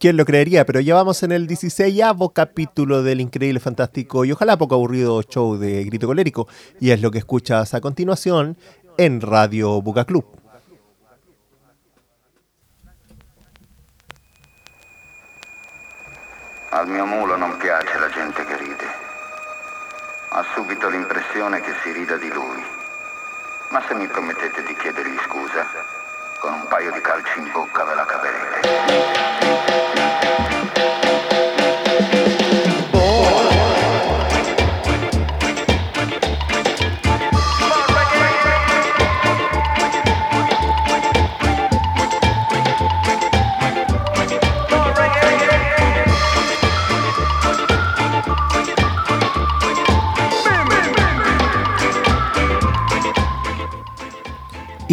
¿Quién lo creería? Pero ya vamos en el 16 capítulo del increíble, fantástico y ojalá poco aburrido show de Grito Colérico. Y es lo que escuchas a continuación en Radio Buca Club. Al mio mulo non piace la gente che ride. Ha subito l'impressione che si rida di lui. Ma se mi promettete di chiedergli scusa, con un paio di calci in bocca ve la caverete.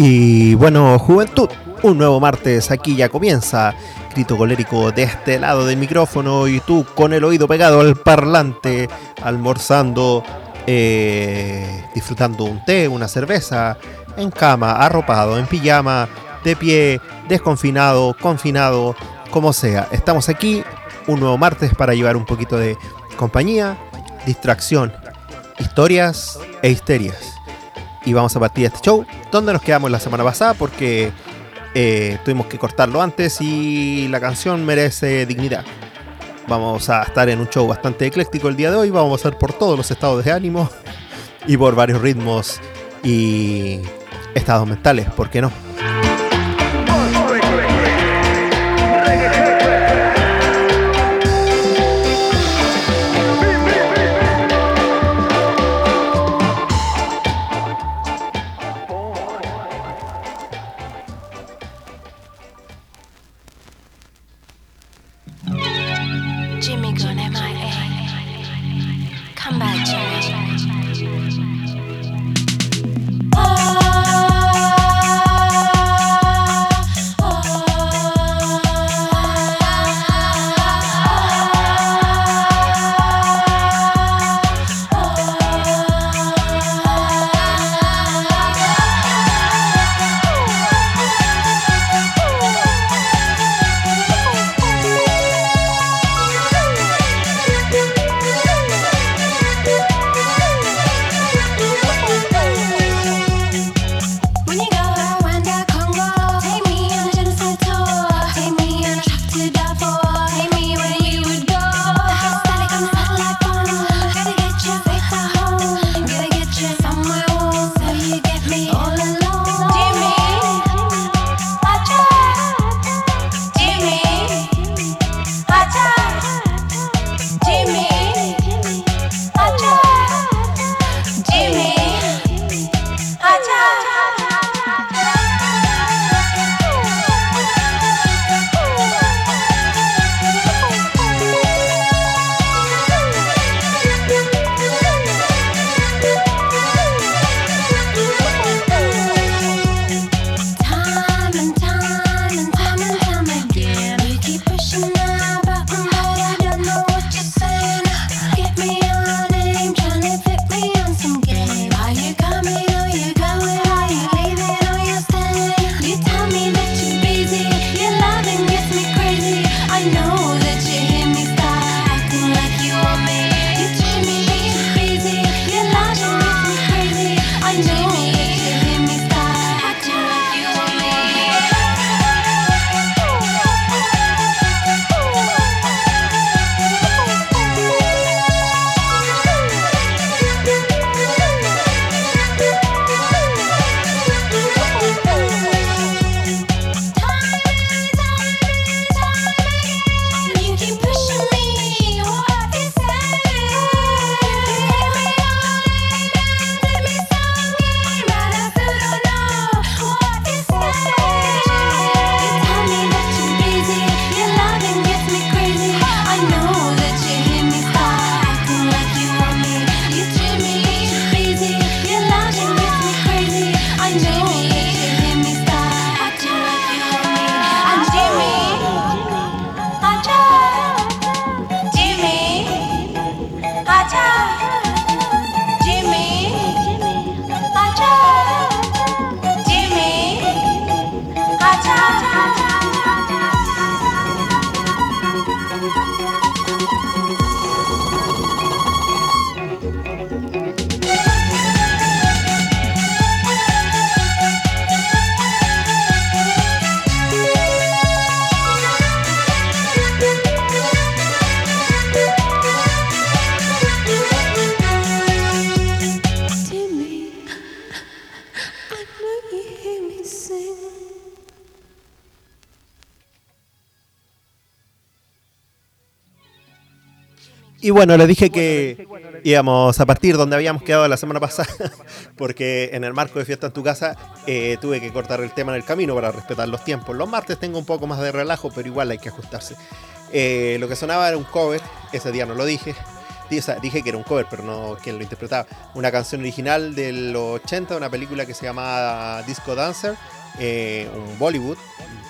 Y bueno, juventud, un nuevo martes aquí ya comienza. Grito colérico de este lado del micrófono y tú con el oído pegado al parlante, almorzando, eh, disfrutando un té, una cerveza, en cama, arropado, en pijama, de pie, desconfinado, confinado, como sea. Estamos aquí un nuevo martes para llevar un poquito de compañía, distracción, historias e histerias y vamos a partir este show donde nos quedamos la semana pasada porque eh, tuvimos que cortarlo antes y la canción merece dignidad. Vamos a estar en un show bastante ecléctico el día de hoy, vamos a pasar por todos los estados de ánimo y por varios ritmos y estados mentales, ¿por qué no? Y bueno, les dije que íbamos a partir donde habíamos quedado la semana pasada, porque en el marco de Fiesta en tu casa eh, tuve que cortar el tema en el camino para respetar los tiempos. Los martes tengo un poco más de relajo, pero igual hay que ajustarse. Eh, lo que sonaba era un cover, ese día no lo dije. dije que era un cover, pero no quien lo interpretaba. Una canción original de los 80, una película que se llamaba Disco Dancer, eh, un Bollywood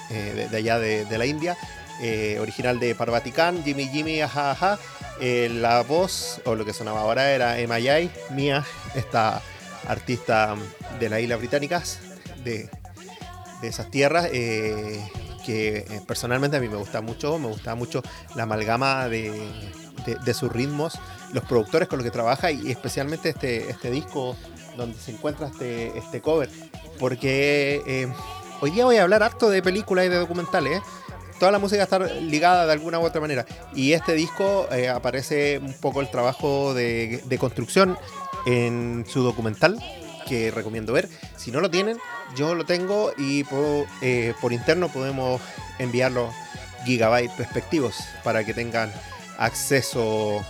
de, allá de, de la India, eh, original de Parvatikan, Jimmy Jimmy, ajá, ajá. Eh, la voz, o lo que sonaba ahora, era Emma Yai, Mia, esta artista de las Islas Británicas, de, esas tierras, eh, que personalmente a mí me gusta mucho, me gusta mucho la amalgama de, sus ritmos, los productores con los que trabaja y especialmente este, este disco donde se encuentra este, este cover, porque hoy día voy a hablar harto de películas y de documentales, toda la música está ligada de alguna u otra manera. Y este disco eh, aparece un poco el trabajo de, construcción en su documental, que recomiendo ver. Si no lo tienen, yo lo tengo y por, eh, por interno podemos enviarlo gigabytes respectivos para que tengan acceso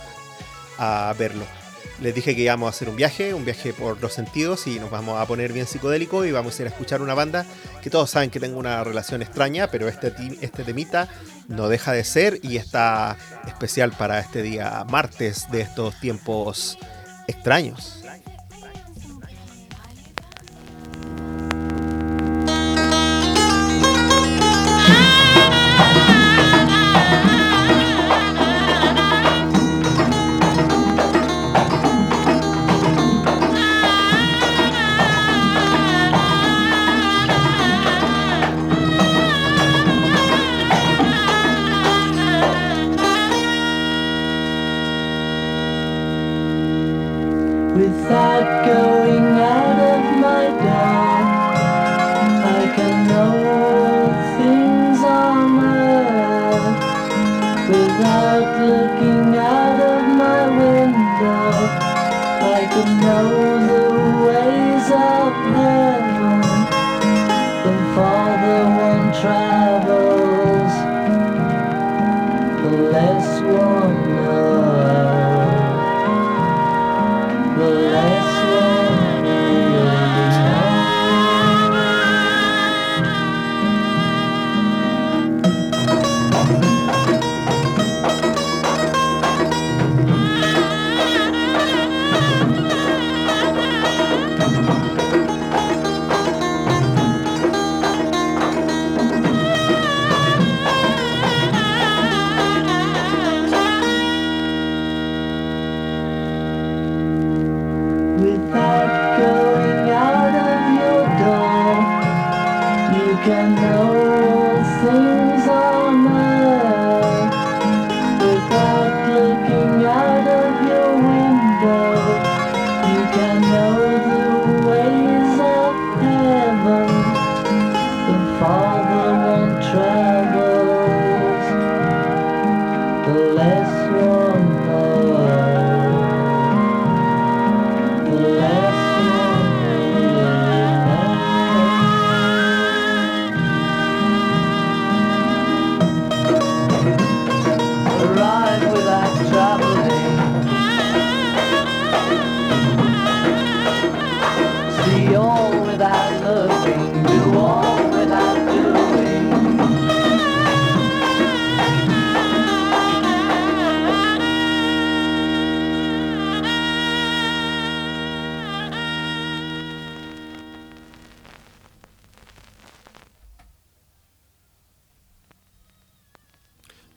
a verlo les dije que íbamos a hacer un viaje, un viaje por los sentidos y nos vamos a poner bien psicodélico y vamos a ir a escuchar una banda que todos saben que tengo una relación extraña, pero este, este temita no deja de ser y está especial para este día martes de estos tiempos extraños. Without going out of my door, I can know things on earth. Without looking out of my window, I can know.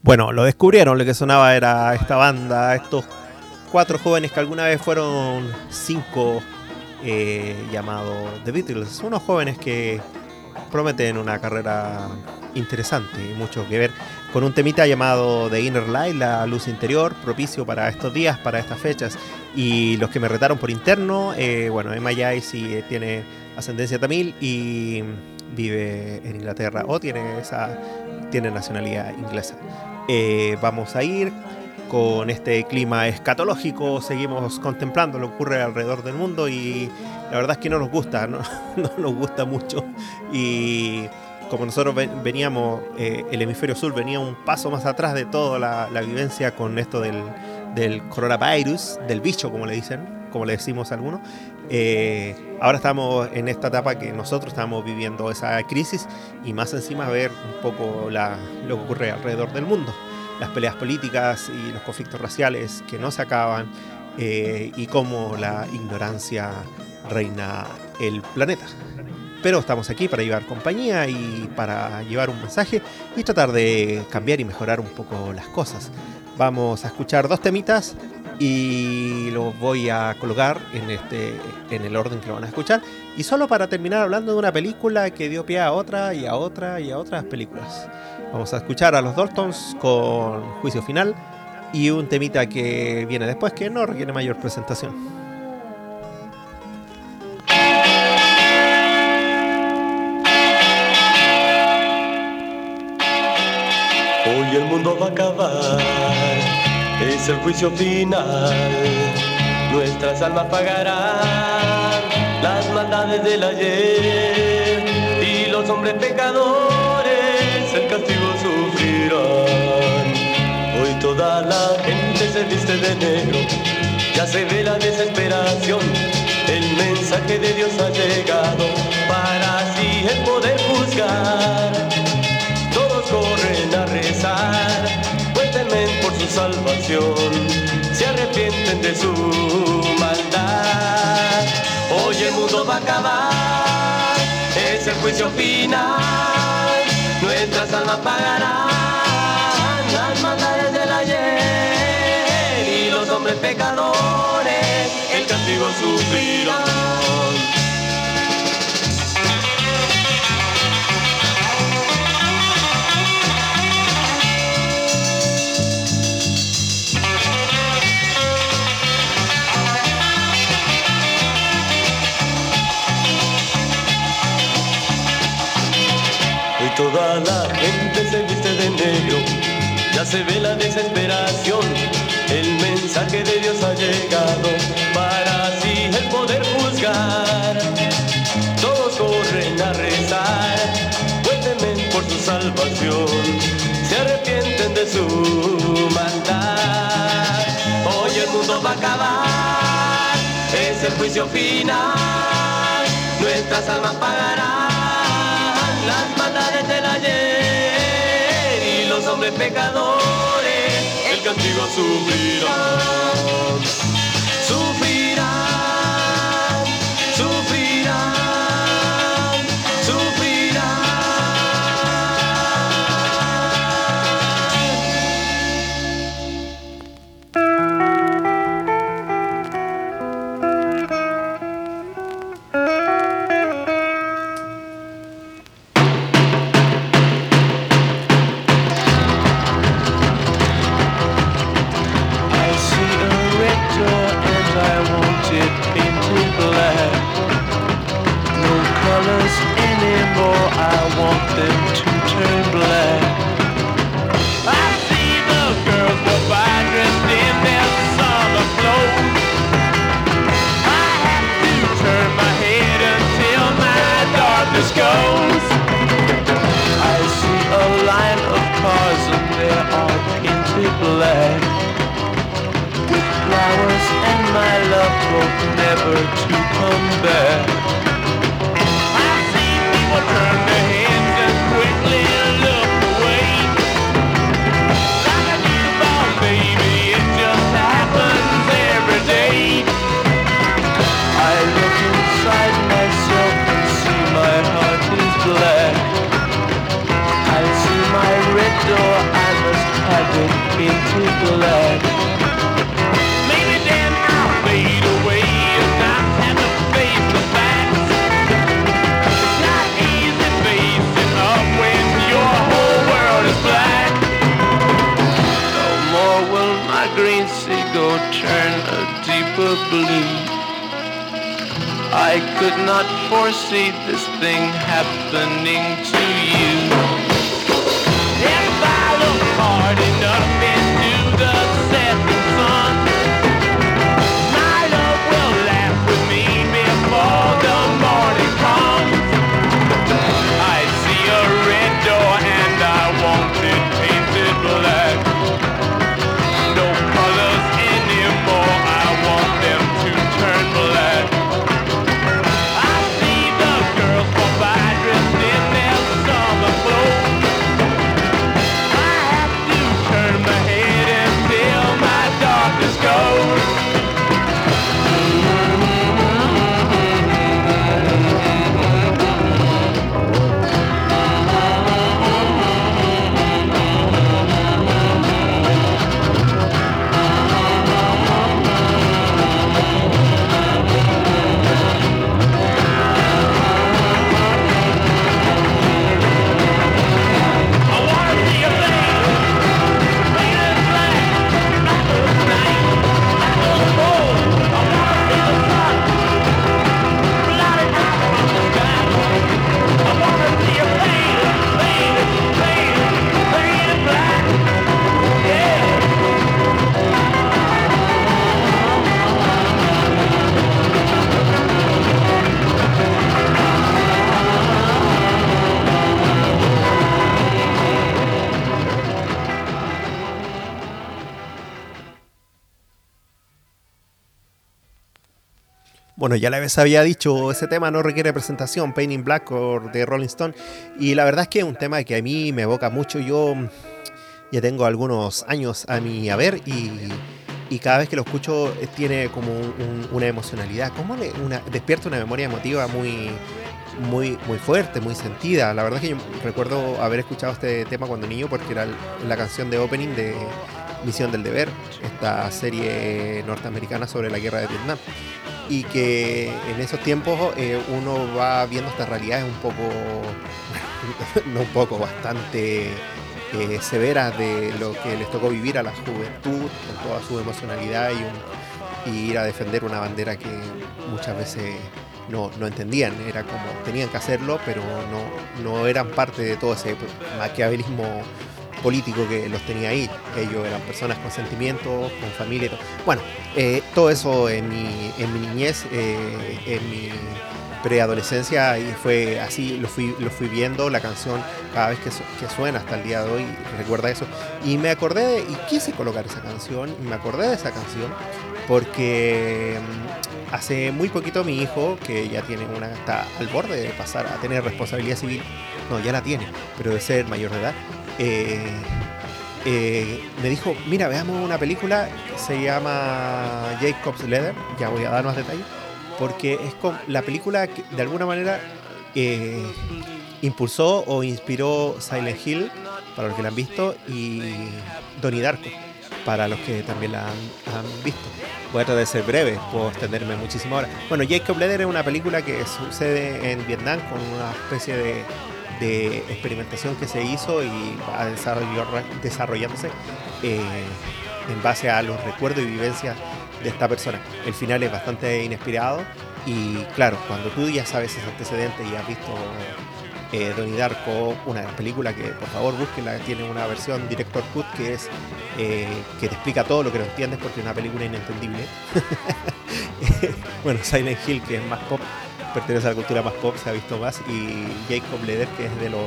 Bueno, lo descubrieron, lo que sonaba era esta banda, estos cuatro jóvenes que alguna vez fueron cinco eh, llamados The Beatles, unos jóvenes que prometen una carrera interesante y mucho que ver con un temita llamado The Inner Light, la luz interior, propicio para estos días, para estas fechas. Y los que me retaron por interno, eh, bueno, Emma Jai sí tiene ascendencia tamil y vive en Inglaterra o tiene esa tiene nacionalidad inglesa. Eh, vamos a ir con este clima escatológico, seguimos contemplando lo que ocurre alrededor del mundo y la verdad es que no nos gusta, no, nos gusta mucho y como nosotros veníamos, eh, el hemisferio sur venía un paso más atrás de toda la, vivencia con esto del, del coronavirus, del bicho, como le dicen, como le decimos a algunos. Eh, ahora estamos en esta etapa que nosotros estamos viviendo esa crisis y más encima ver un poco lo que ocurre alrededor del mundo. Las peleas políticas y los conflictos raciales que no se acaban eh, y cómo la ignorancia reina el planeta. Pero estamos aquí para llevar compañía y para llevar un mensaje y tratar de cambiar y mejorar un poco las cosas. Vamos a escuchar dos temitas y los voy a colocar en, este, en el orden que lo van a escuchar. Y solo para terminar hablando de una película que dio pie a otra y a otra y a otras películas. Vamos a escuchar a los Daltons con Juicio Final y un temita que viene después que no requiere mayor presentación. Hoy el mundo va a acabar, es el juicio final. Nuestras almas pagarán las maldades del ayer y los hombres pecadores el castigo sufrirán. Hoy toda la gente se viste de negro, ya se ve la desesperación. El mensaje de Dios ha llegado para así el poder juzgar corren a por su salvación, se arrepienten de su maldad. Hoy el mundo va a acabar, es el juicio final, nuestras almas pagarán las maldades del ayer y los hombres pecadores el castigo sufrirán. Toda la gente se viste de negro, ya se ve la desesperación. El mensaje de Dios ha llegado para así el poder juzgar. Todos corren a rezar, pues por su salvación, se arrepienten de su maldad. Hoy el mundo va a acabar, es el juicio final, nuestras almas pagarán las hombres pecadores el castigo sufrirán. Bueno, ya la vez había dicho, ese tema no requiere presentación, Pain in Black de Rolling Stone. Y la verdad es que es un tema que a mí me evoca mucho. Yo ya tengo algunos años a mi haber y, y cada vez que lo escucho eh, tiene como una emocionalidad, como una, despierta una memoria emotiva muy, muy, muy fuerte, muy sentida. La verdad es que yo recuerdo haber escuchado este tema cuando niño porque era la canción de opening de Misión del Deber, esta serie norteamericana sobre la guerra de Vietnam. Y que en esos tiempos eh, uno va viendo estas realidades un poco, no un poco, bastante eh, severas de lo que les tocó vivir a la juventud, con toda su emocionalidad y, ir a defender una bandera que muchas veces no, no, entendían, era como tenían que hacerlo, pero no, no eran parte de todo ese maquiavelismo político que los tenía ahí. Ellos eran personas con sentimientos, con familia y todo. Bueno, eh, todo eso en mi, en mi niñez, eh, en mi preadolescencia, y fue así, lo fui, lo fui viendo, la canción cada vez que, que, suena hasta el día de hoy, recuerda eso. Y me acordé, de, y quise colocar esa canción, y me acordé de esa canción, porque mm, hace muy poquito mi hijo, que ya tiene una, está al borde de pasar a tener responsabilidad civil, no, ya la tiene, pero de ser mayor de edad, eh, eh, me dijo, mira, veamos una película que se llama Jacob's Leather, ya voy a dar más detalles, porque es la película que de alguna manera eh, impulsó o inspiró Silent Hill, para los que la han visto, y Donnie Darko, para los que también la han, visto. Voy a tratar de ser breve, puedo extenderme muchísimo ahora. Bueno, Jacob Leather es una película que sucede en Vietnam con una especie de de experimentación que se hizo y va desarrollándose eh, en base a los recuerdos y vivencias de esta persona. El final es bastante inespirado y claro, cuando tú ya sabes ese antecedente y has visto eh, Donnie una película que por favor búsquenla, tiene una versión director cut que es eh, que te explica todo lo que no entiendes porque es una película inentendible. bueno, Silent Hill que es más pop pertenece a la cultura más pop, se ha visto más, y Jacob Leder, que es de lo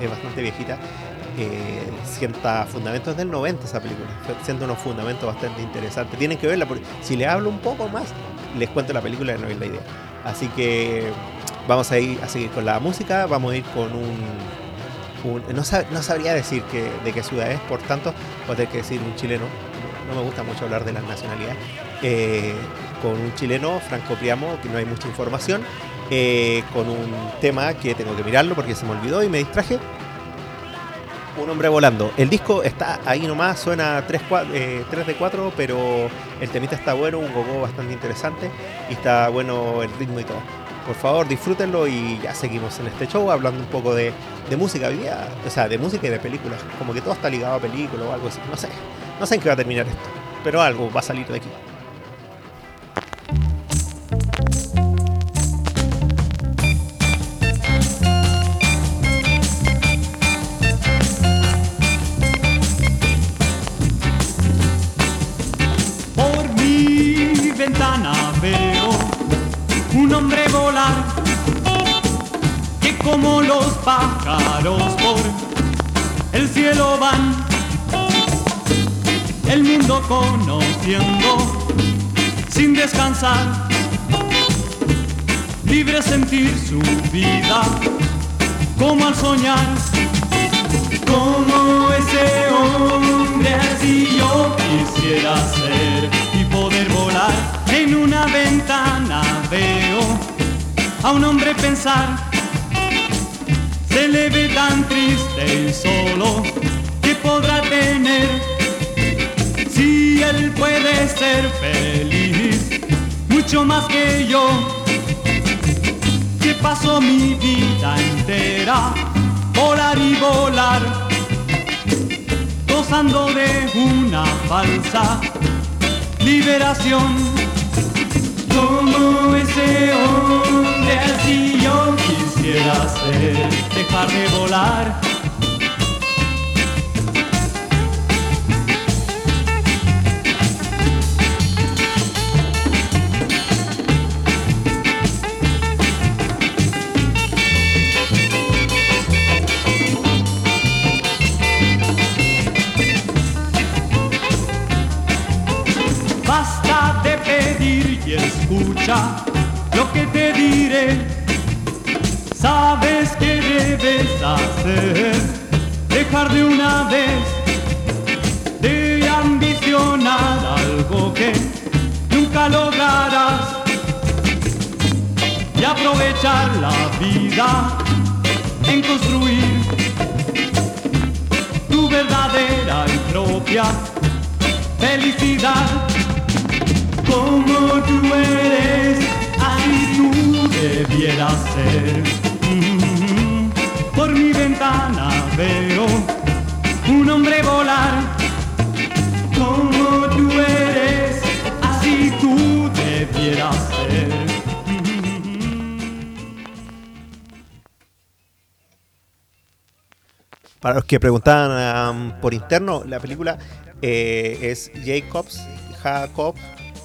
es, bastante viejita, eh, sienta fundamentos del 90 esa película, sienta unos fundamentos bastante interesantes. Tienen que verla, porque si le hablo un poco más, les cuento la película y no es la idea. Así que vamos a ir a seguir con la música, vamos a ir con un, no, sabría decir que, de qué ciudad es, por tanto, voy a que decir un chileno. No, me gusta mucho hablar de las nacionalidades. Eh, con un chileno, Franco Priamo, que no hay mucha información, eh, con un tema que tengo que mirarlo porque se me olvidó y me distraje. Un hombre volando. El disco está ahí nomás, suena 3, eh, de 4, pero el temita está bueno, un gogo bastante interesante y está bueno el ritmo y todo. Por favor, disfrútenlo y ya seguimos en este show hablando un poco de, de música o sea, de música y de películas. Como que todo está ligado a películas o algo así. No sé, no sé en qué va a terminar esto, pero algo va a salir de aquí. Como los pájaros por el cielo van, el mundo conociendo sin descansar, libre sentir su vida como al soñar, como ese hombre así yo quisiera ser y poder volar en una ventana veo a un hombre pensar. Se le ve tan triste y solo que podrá tener si él puede ser feliz mucho más que yo. Que paso mi vida entera volar y volar, gozando de una falsa liberación como ese hombre así yo quisiera hacer es dejarme volar. Basta de pedir y escucha lo que te diré Sabes que debes hacer, dejar de una vez de ambicionar algo que nunca lograrás y aprovechar la vida en construir tu verdadera y propia felicidad. Como tú eres, así tú debieras ser. Por mi ventana veo un hombre volar. Como tú eres, así tú debieras ser. Para los que preguntaban um, por interno, la película eh, es Jacobs, Jacob,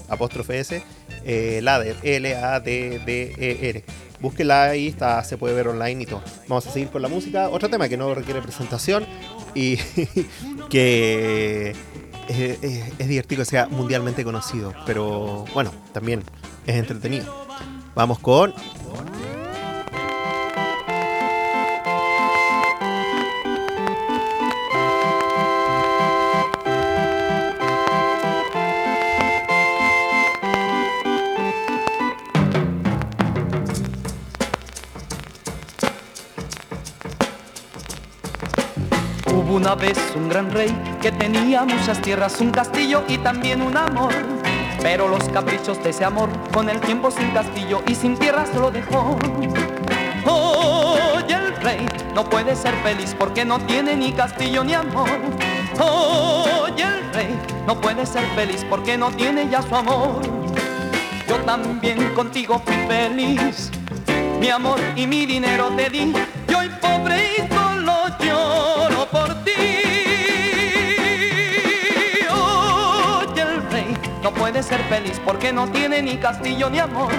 apóstrofe S, eh, Lader, L-A-D-D-E-R. Búsquela ahí, está, se puede ver online y todo. Vamos a seguir con la música. Otro tema que no requiere presentación y que es, es- es divertido que sea mundialmente conocido, pero bueno, también es entretenido. Vamos con vez un gran rey que tenía muchas tierras, un castillo y también un amor. Pero los caprichos de ese amor con el tiempo sin castillo y sin tierras lo dejó. Oye, el rey no puede ser feliz porque no tiene ni castillo ni amor. Oye, el rey no puede ser feliz porque no tiene ya su amor. Yo también contigo fui feliz. Mi amor y mi dinero te di. Ser feliz porque no tiene ni castillo ni amor.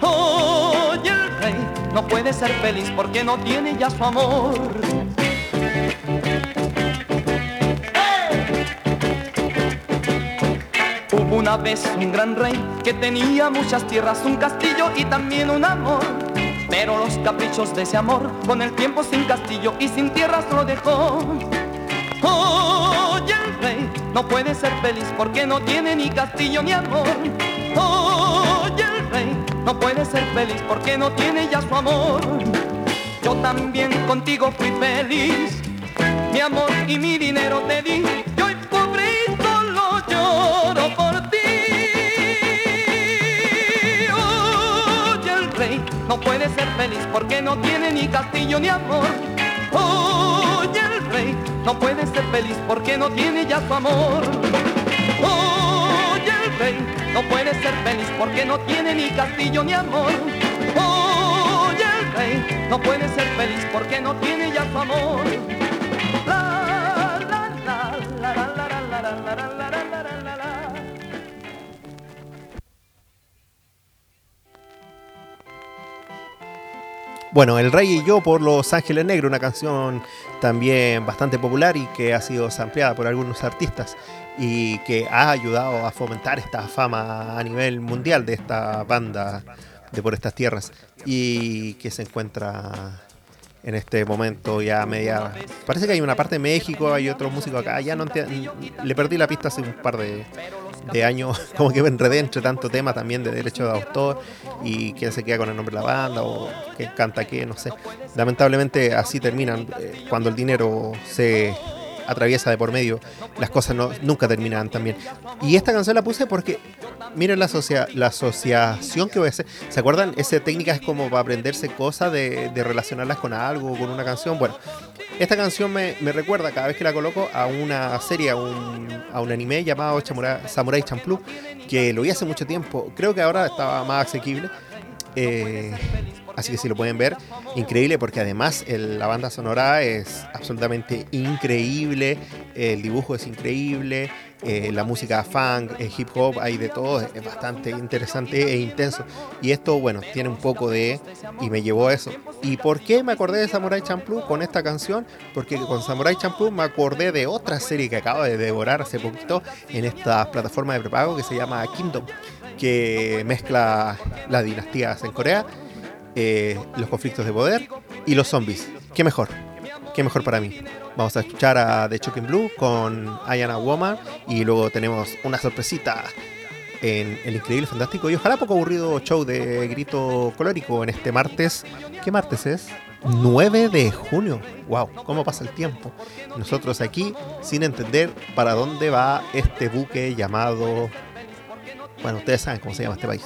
Oye, el rey no puede ser feliz porque no tiene ya su amor. Hubo una vez un gran rey que tenía muchas tierras, un castillo y también un amor. Pero los caprichos de ese amor, con el tiempo sin castillo y sin tierras lo dejó. Oye, no puede ser feliz porque no tiene ni castillo ni amor. Oye, el rey no puede ser feliz porque no tiene ya su amor. Yo también contigo fui feliz. Mi amor y mi dinero te di. Y hoy pobre y solo lloro por ti. Oye, el rey no puede ser feliz porque no tiene ni castillo ni amor. No puede ser feliz porque no tiene ya su amor. Oye, el rey no puede ser feliz porque no tiene ni castillo ni amor. Oye, el rey no puede ser feliz porque no tiene ya su amor. La, la, la, la, la, la, la, la, la, la, la. Bueno, El Rey y yo por Los Ángeles Negros, una canción también bastante popular y que ha sido sampleada por algunos artistas y que ha ayudado a fomentar esta fama a nivel mundial de esta banda de por estas tierras y que se encuentra en este momento ya media... Parece que hay una parte de México, hay otros músicos acá, ya no le perdí la pista hace un par de, de años, como que me enredé entre tanto tema también de derecho de autor y quién se queda con el nombre de la banda o quién canta qué, no sé. Lamentablemente así terminan, eh, cuando el dinero se atraviesa de por medio, las cosas no, nunca terminan también. Y esta canción la puse porque, miren la, asocia- la asociación que voy a hacer. ¿Se acuerdan? Esa técnica es como para aprenderse cosas de, de relacionarlas con algo, con una canción. Bueno, esta canción me, me recuerda cada vez que la coloco a una serie, a un, a un anime llamado Chamura- Samurai Champloo, que lo vi hace mucho tiempo. Creo que ahora estaba más asequible. Eh, así que si lo pueden ver, increíble porque además el- la banda sonora es absolutamente increíble, el dibujo es increíble, eh, la música funk, eh, hip hop, hay de todo, es bastante interesante e intenso. Y esto, bueno, tiene un poco de... y me llevó a eso. ¿Y por qué me acordé de Samurai Champloo con esta canción? Porque con Samurai Champloo me acordé de otra serie que acabo de devorar hace poquito en esta plataforma de prepago que se llama Kingdom que mezcla las dinastías en Corea, eh, los conflictos de poder y los zombies. ¿Qué mejor? ¿Qué mejor para mí? Vamos a escuchar a The Choking Blue con Ayana Woman y luego tenemos una sorpresita en el increíble, fantástico y ojalá poco aburrido show de grito colórico en este martes. ¿Qué martes es? 9 de junio. ¡Wow! ¿Cómo pasa el tiempo? Nosotros aquí sin entender para dónde va este buque llamado... Bueno, ustedes saben cómo se llama este país.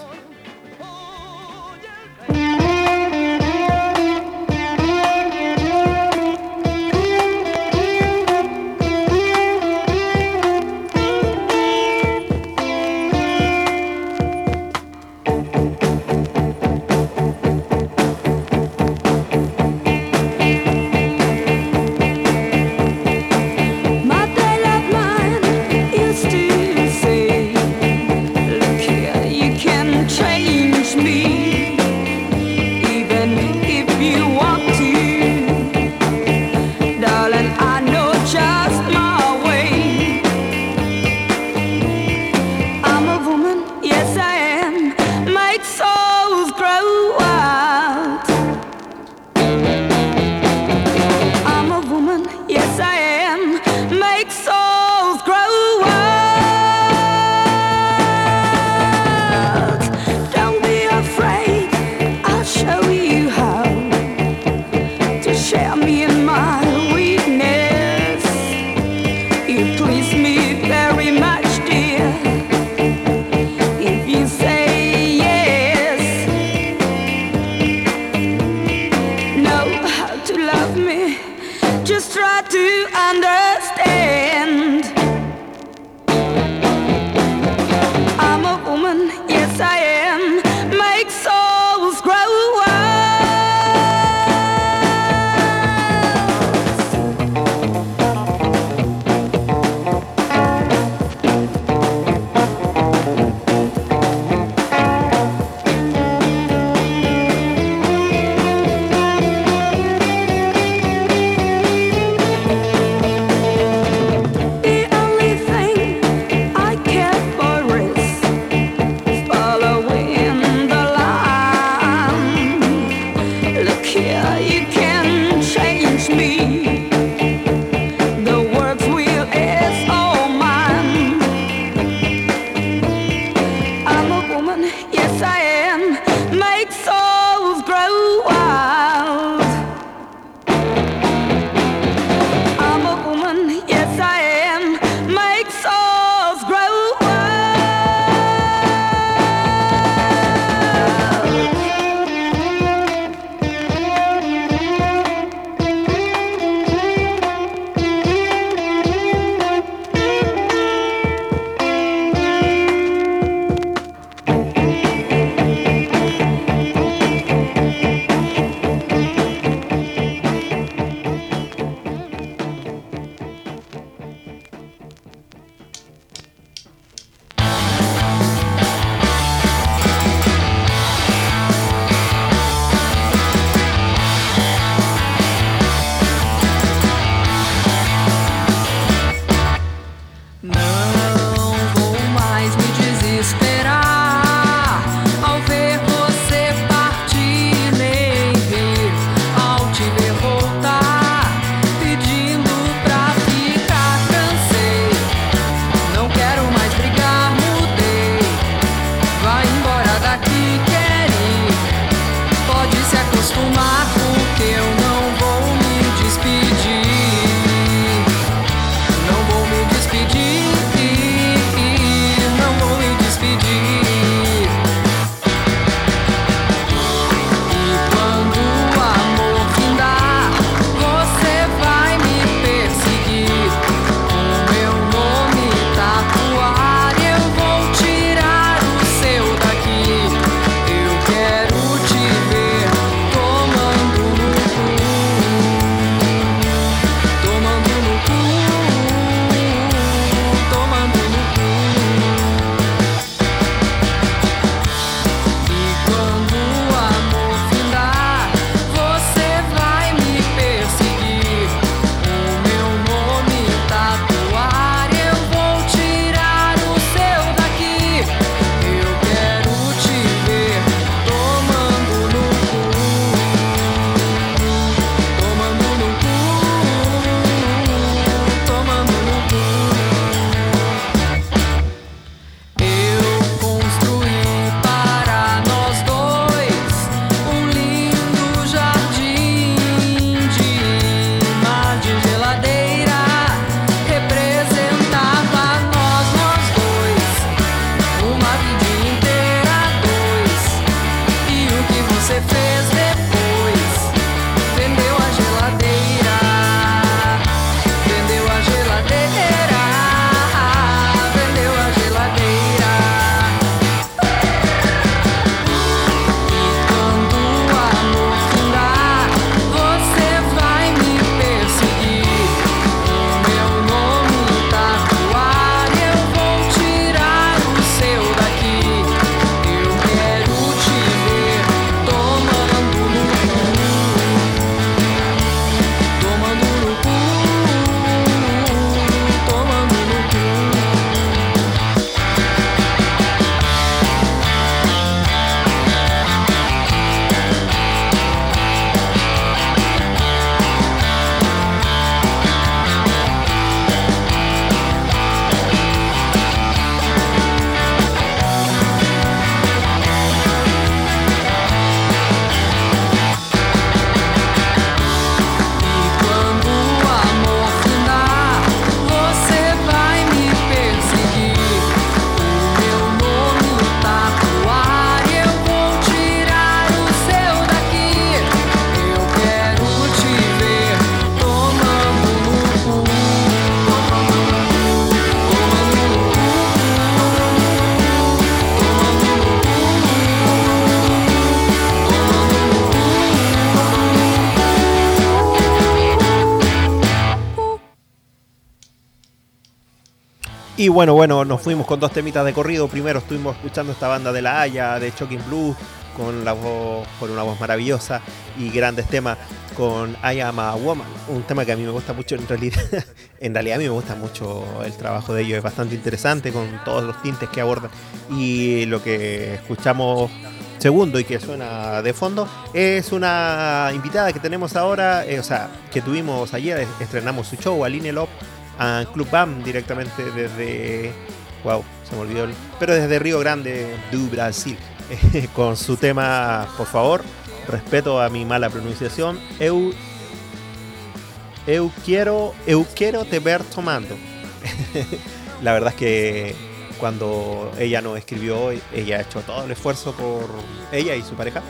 Bueno, bueno, nos fuimos con dos temitas de corrido. Primero estuvimos escuchando esta banda de La Haya, de Shocking Blues, con, la voz, con una voz maravillosa y grandes temas con I Am a Woman, un tema que a mí me gusta mucho en realidad. en realidad a mí me gusta mucho el trabajo de ellos, es bastante interesante con todos los tintes que abordan. Y lo que escuchamos segundo y que suena de fondo es una invitada que tenemos ahora, eh, o sea, que tuvimos ayer, estrenamos su show, Aline Lop a Club BAM directamente desde. Wow, se me olvidó. pero desde Río Grande do Brasil. con su tema, por favor, respeto a mi mala pronunciación. Eu. Eu quiero. Eu quiero te ver tomando. La verdad es que cuando ella nos escribió, ella ha hecho todo el esfuerzo por ella y su pareja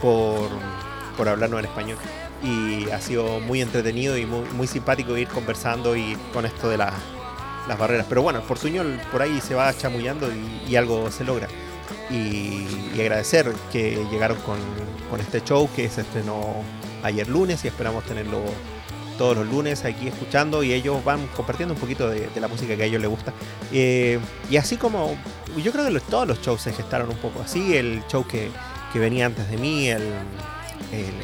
por, por hablarnos en español y ha sido muy entretenido y muy, simpático ir conversando y con esto de las barreras. Pero bueno, por sueño por ahí se va chamullando y, algo se logra. Y, agradecer que llegaron con, este show que se estrenó ayer lunes y esperamos tenerlo todos los lunes aquí escuchando y ellos van compartiendo un poquito de, la música que a ellos les gusta. Eh, y así como yo creo que todos los shows se gestaron un poco así, el show que, que venía antes de mí, el,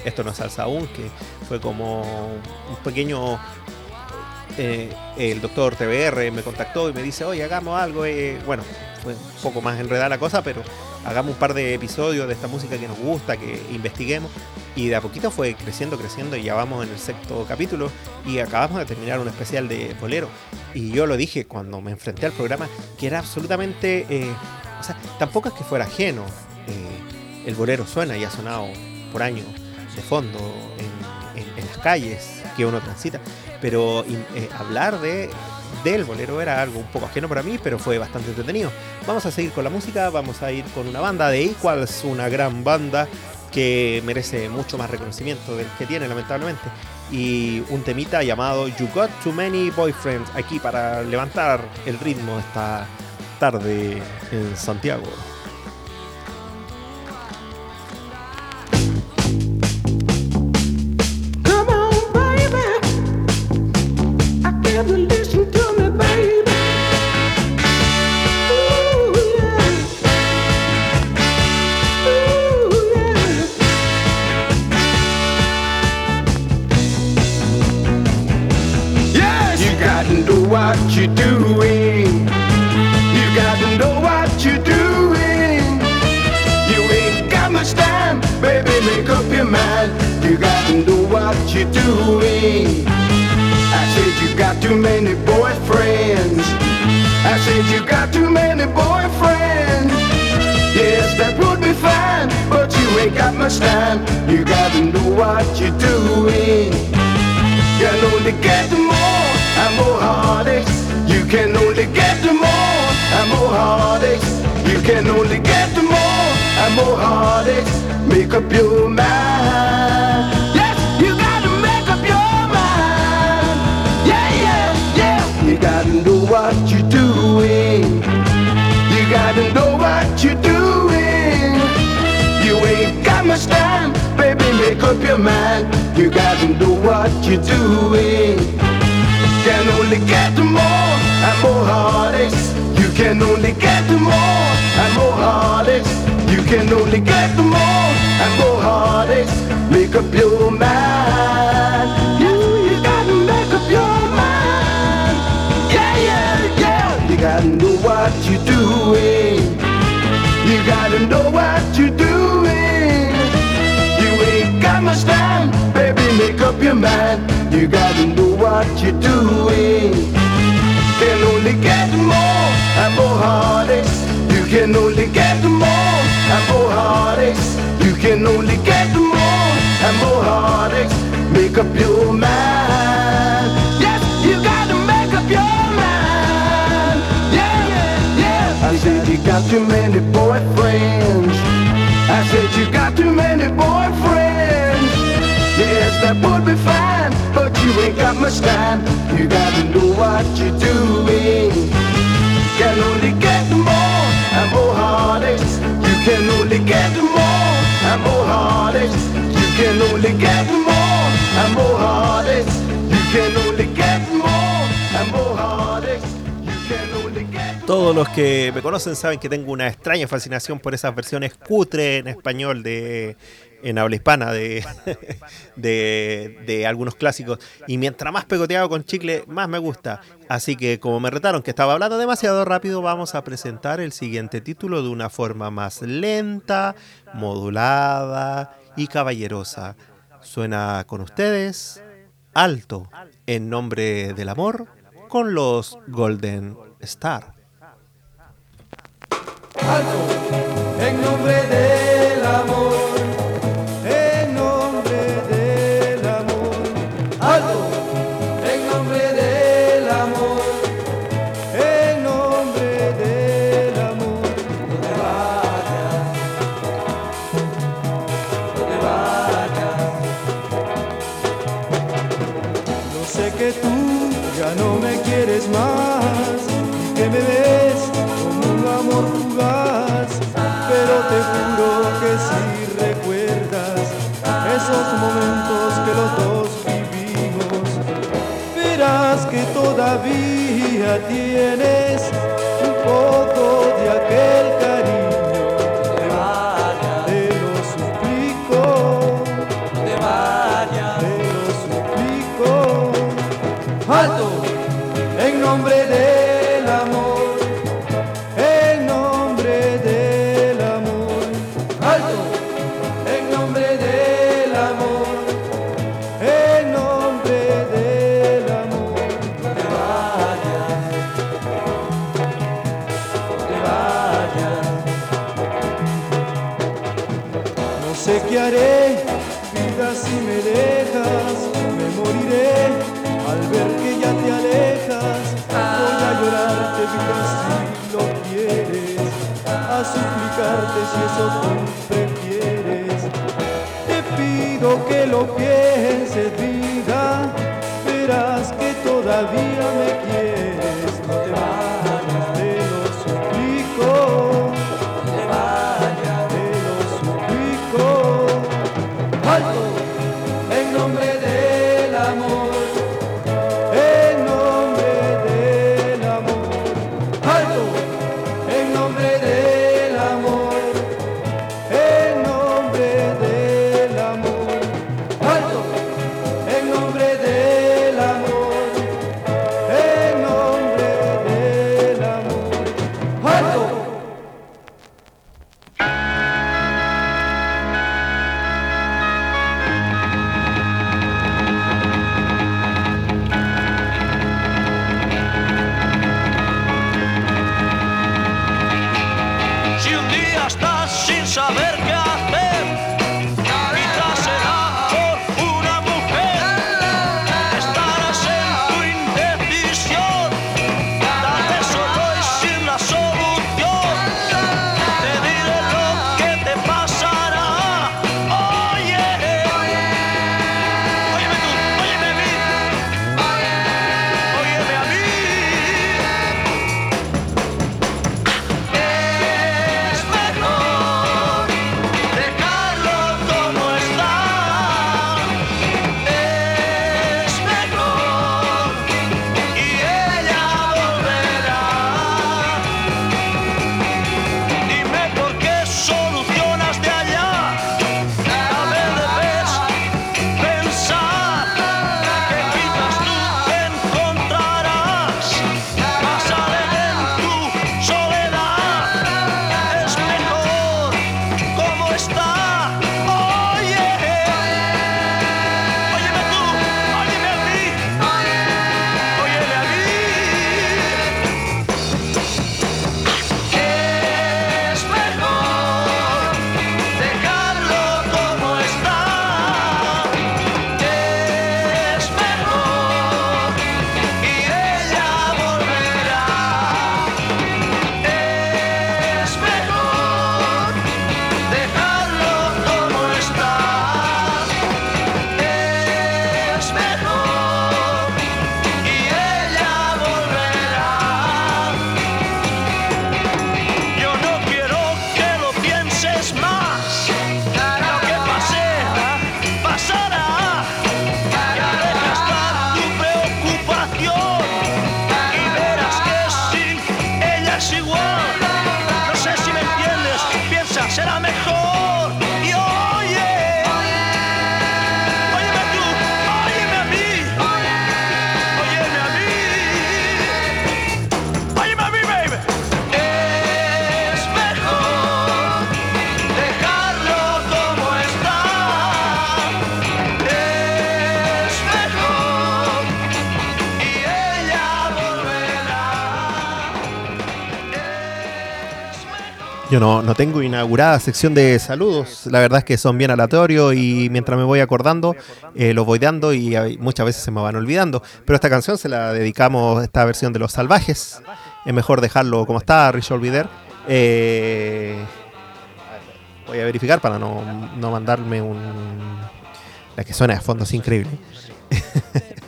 esto no es salsa aún, que fue como un pequeño... Eh, el doctor TBR me contactó y me dice, oye, hagamos algo. Eh". bueno, fue un poco más enredada la cosa, pero hagamos un par de episodios de esta música que nos gusta, que investiguemos. Y de a poquito fue creciendo, creciendo y ya vamos en el sexto capítulo y acabamos de terminar un especial de bolero. Y yo lo dije cuando me enfrenté al programa, que era absolutamente... Eh, o sea, tampoco es que fuera ajeno. el bolero suena y ha sonado por año de fondo en, las calles que uno transita. Pero eh, hablar de del bolero era algo un poco ajeno para mí, pero fue bastante entretenido. Vamos a seguir con la música, vamos a ir con una banda de Equals, una gran banda que merece mucho más reconocimiento del que tiene lamentablemente. Y un temita llamado You Got Too Many Boyfriends aquí para levantar el ritmo esta tarde en Santiago. Get more and more heartaches. You can only get more and more heartaches. You can only get more and more heartaches. Make up your mind. Yes, you gotta make up your mind. Yeah, yeah, yeah. You gotta know what you're doing. You gotta know what you're doing. You ain't got much time. Make up your mind. You gotta know what you're doing. Can only get more and more heartaches. You can only get more and more heartaches. You can only get more and more heartaches. Make up your mind. Your mind. You gotta know what you're doing can only get more and more heartaches. You can only get more and more heartaches. You can only get more and more heartaches. Make up your mind. Yes, you gotta make up your mind. Yeah, yeah, yeah. I said you got too many boyfriends. I said you got too many boyfriends. That would be fine, but you ain't got much time. You gotta know what you're doing. Can only get more and more heartaches. You can only get more and more heartaches. You can only get more and more heartaches. You can only get more and more heartaches. You can only Todos los que me conocen saben que tengo una extraña fascinación por esas versiones cutre en español de en habla hispana de, de, algunos clásicos. Y mientras más pegoteado con chicle, más me gusta. Así que como me retaron que estaba hablando demasiado rápido, vamos a presentar el siguiente título de una forma más lenta, modulada y caballerosa. Suena con ustedes alto en nombre del amor con los Golden Star en nombre del tú ya no me quieres más, que me ves amor fugaz, pero te juro que si recuerdas esos momentos que los dos vivimos, verás que todavía tienes un poco de aquel si eso tú prefieres. Te pido que lo pienses, vida, verás que todavía me Yo no, no tengo inaugurada sección de saludos. La verdad es que son bien aleatorios y mientras me voy acordando, eh, los voy dando y muchas veces se me van olvidando. Pero esta canción se la dedicamos, esta versión de Los Salvajes. Es mejor dejarlo como está, Rich Olvider. Eh, voy a verificar para no, no mandarme un... La que suena de fondo es increíble.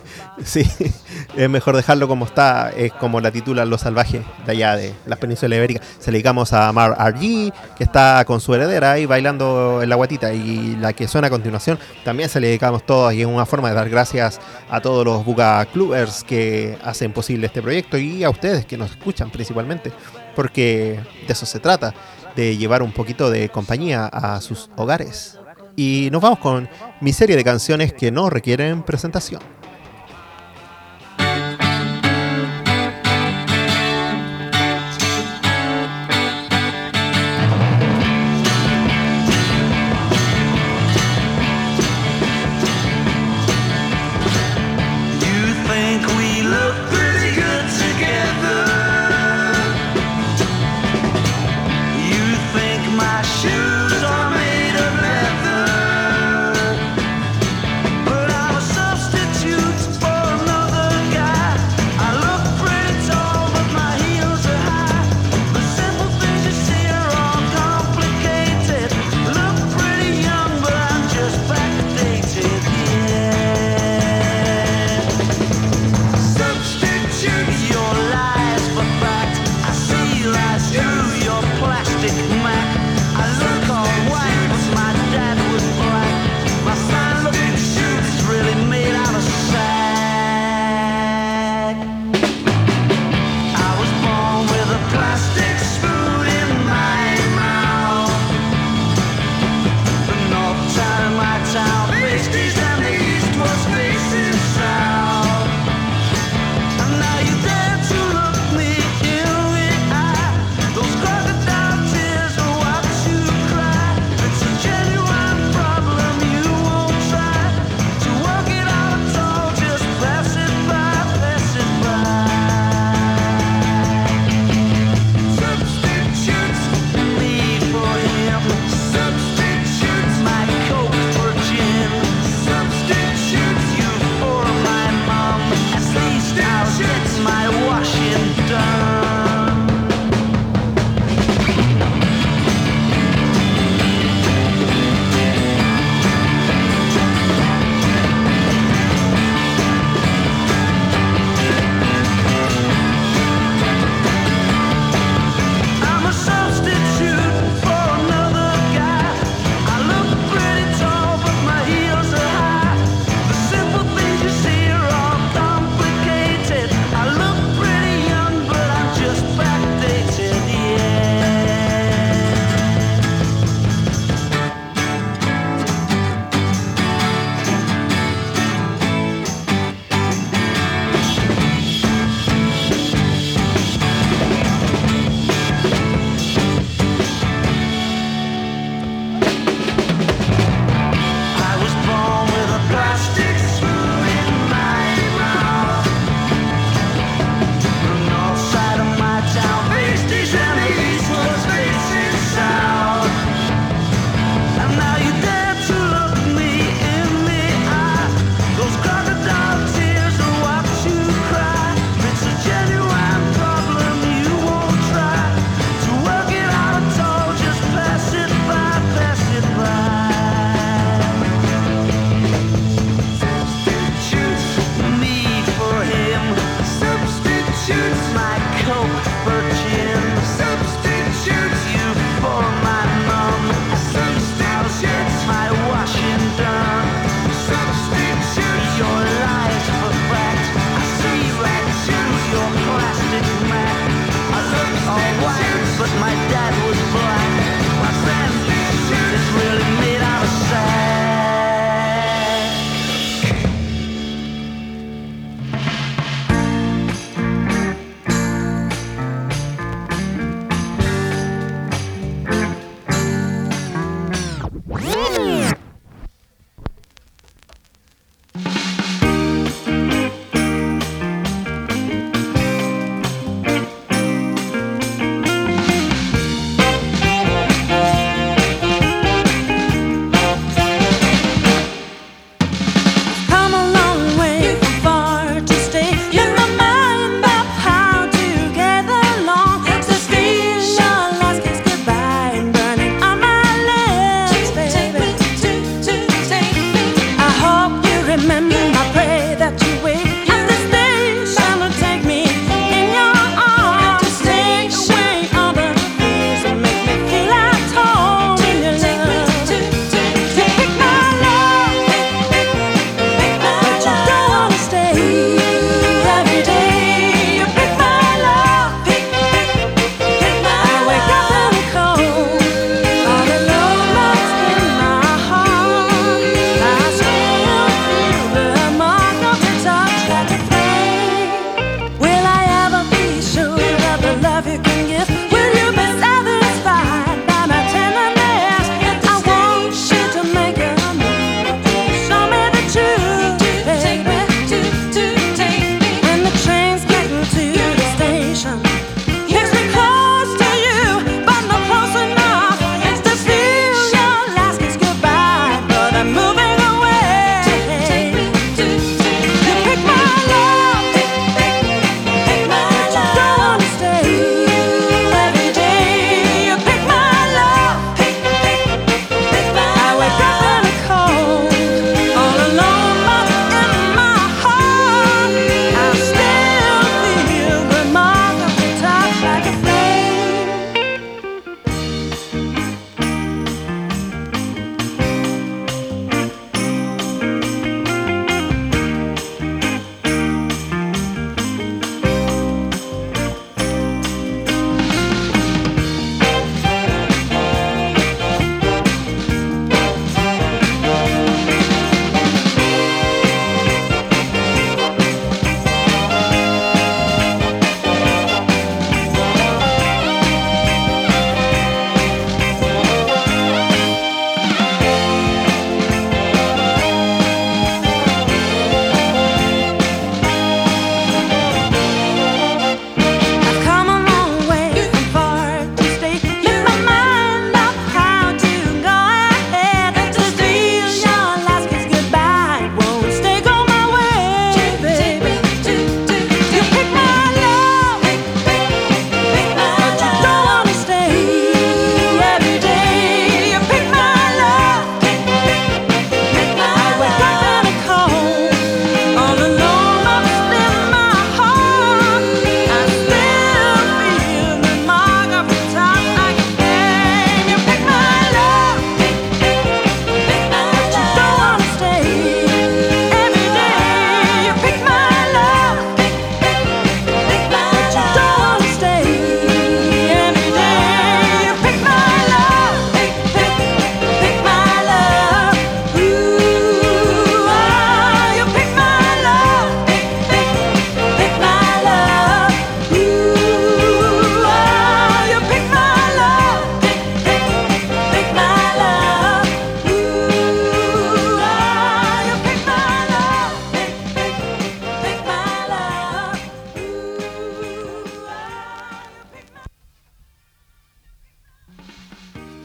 sí, es mejor dejarlo como está, es como la titulan Los Salvajes de allá de las penínsulas ibéricas. Se le dedicamos a Mar RG, que está con su heredera ahí bailando en la guatita. Y la que suena a continuación también se le dedicamos todos y es una forma de dar gracias a todos los Buga Clubbers que hacen posible este proyecto y a ustedes que nos escuchan principalmente, porque de eso se trata, de llevar un poquito de compañía a sus hogares. Y nos vamos con mi serie de canciones que no requieren presentación.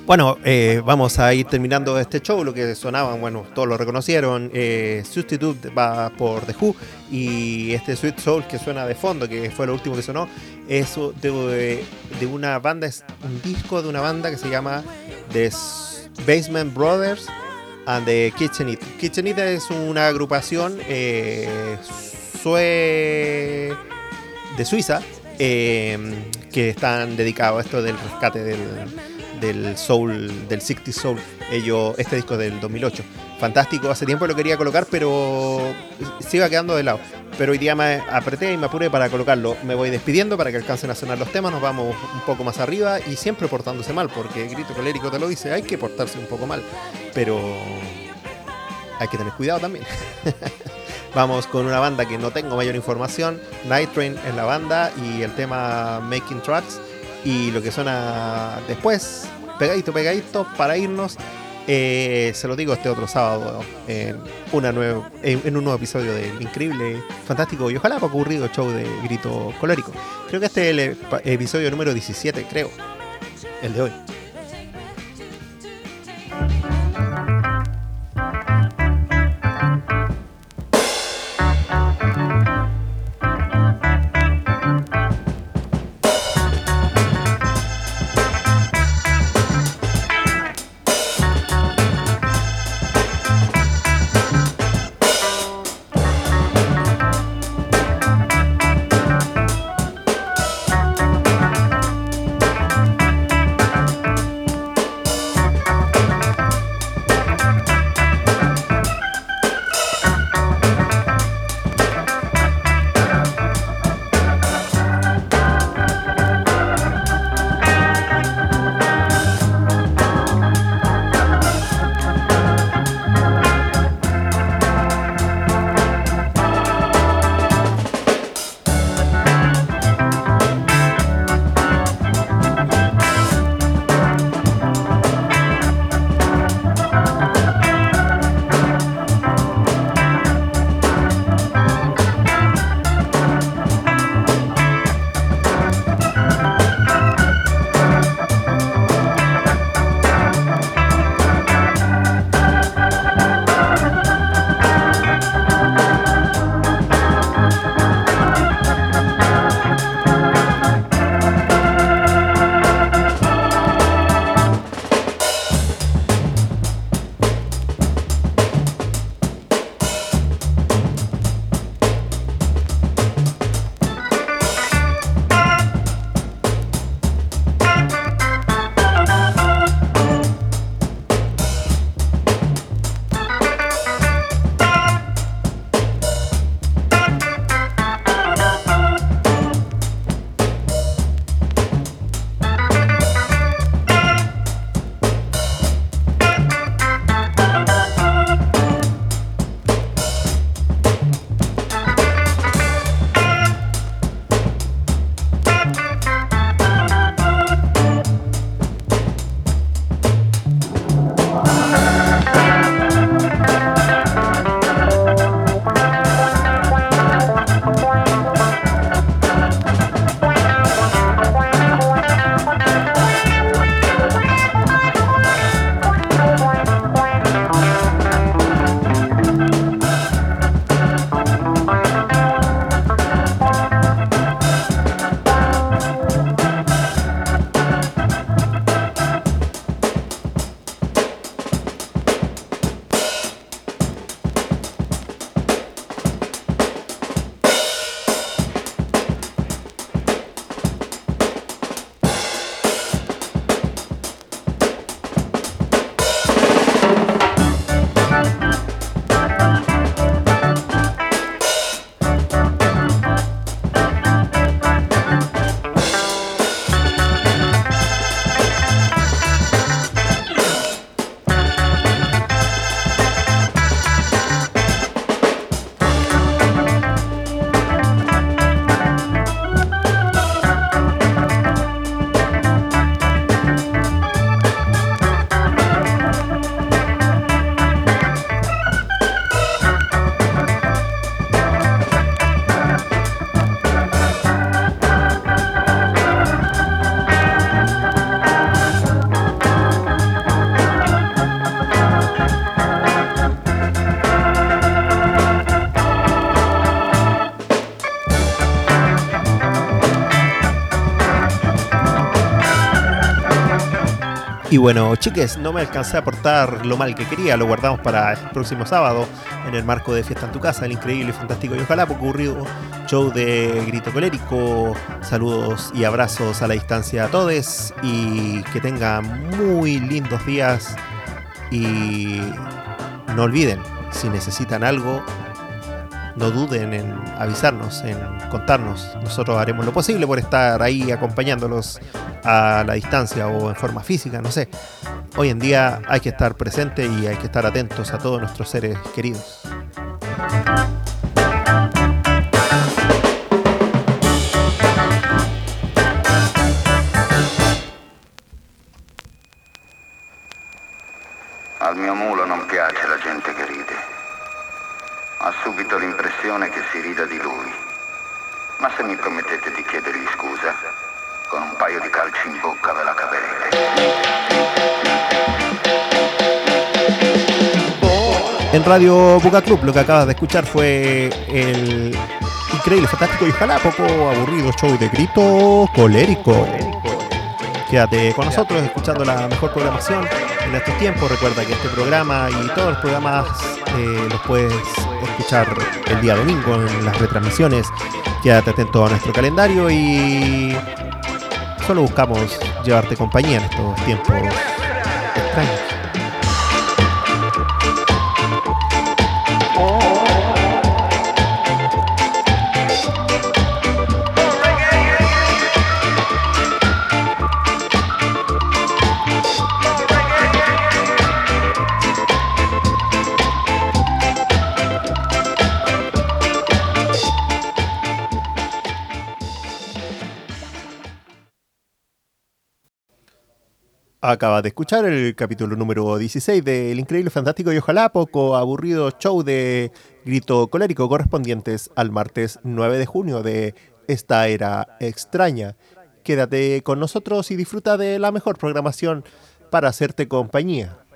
Bueno, eh, vamos a ir terminando este show. Lo que sonaban, bueno, todos lo reconocieron. Eh, Substitute va por The Who. Y este Sweet Soul que suena de fondo, que fue lo último que sonó, es de, una banda, es un disco de una banda que se llama The Basement Brothers and the Kitchen It. Kitchen It es una agrupación eh, de Suiza eh, que están dedicados a esto del rescate del, del soul, del 60 soul. Ellos, este disco es del 2008. Fantástico, hace tiempo lo quería colocar, pero se iba quedando de lado. Pero hoy día me apreté y me apuré para colocarlo. Me voy despidiendo para que alcancen a sonar los temas. Nos vamos un poco más arriba y siempre portándose mal, porque Grito Colérico te lo dice, hay que portarse un poco mal. Pero hay que tener cuidado también. Vamos con una banda que no tengo mayor información. Night Train en la banda y el tema Making Tracks. Y lo que suena después, pegadito, pegadito, para irnos. eh, se lo digo este otro sábado en, una nueva, en, un nuevo episodio del increíble, fantástico y ojalá poco aburrido show de Grito Colérico. Creo que este es el episodio número 17, creo. El de hoy. Y bueno, chiques, no me alcancé a aportar lo mal que quería, lo guardamos para el próximo sábado en el marco de Fiesta en tu Casa, el increíble, fantástico y ojalá poco ocurrido show de grito colérico. Saludos y abrazos a la distancia a todos y que tengan muy lindos días y no olviden, si necesitan algo, no duden en avisarnos, en contarnos. Nosotros haremos lo posible por estar ahí acompañándolos a la distancia o en forma física, no sé. Hoy en día hay que estar presente y hay que estar atentos a todos nuestros seres queridos. Al mio mulo non piace la gente che ride. Ha subito l'impressione che si rida di lui. Ma se mi promettete di chiedergli scusa, con un paio di calci in bocca la caverete. En Radio Buca Club lo que acabas de escuchar fue el increíble, fantástico y ojalá poco aburrido show de grito colérico. Quédate con nosotros escuchando la mejor programación en estos tiempos. Recuerda que este programa y todos los programas eh, los puedes escuchar el día domingo en las retransmisiones. Quédate atento a nuestro calendario y solo buscamos llevarte compañía en estos tiempos extraños. Acaba de escuchar el capítulo número 16 del increíble, fantástico y ojalá poco aburrido show de grito colérico correspondientes al martes 9 de junio de esta era extraña. Quédate con nosotros y disfruta de la mejor programación para hacerte compañía.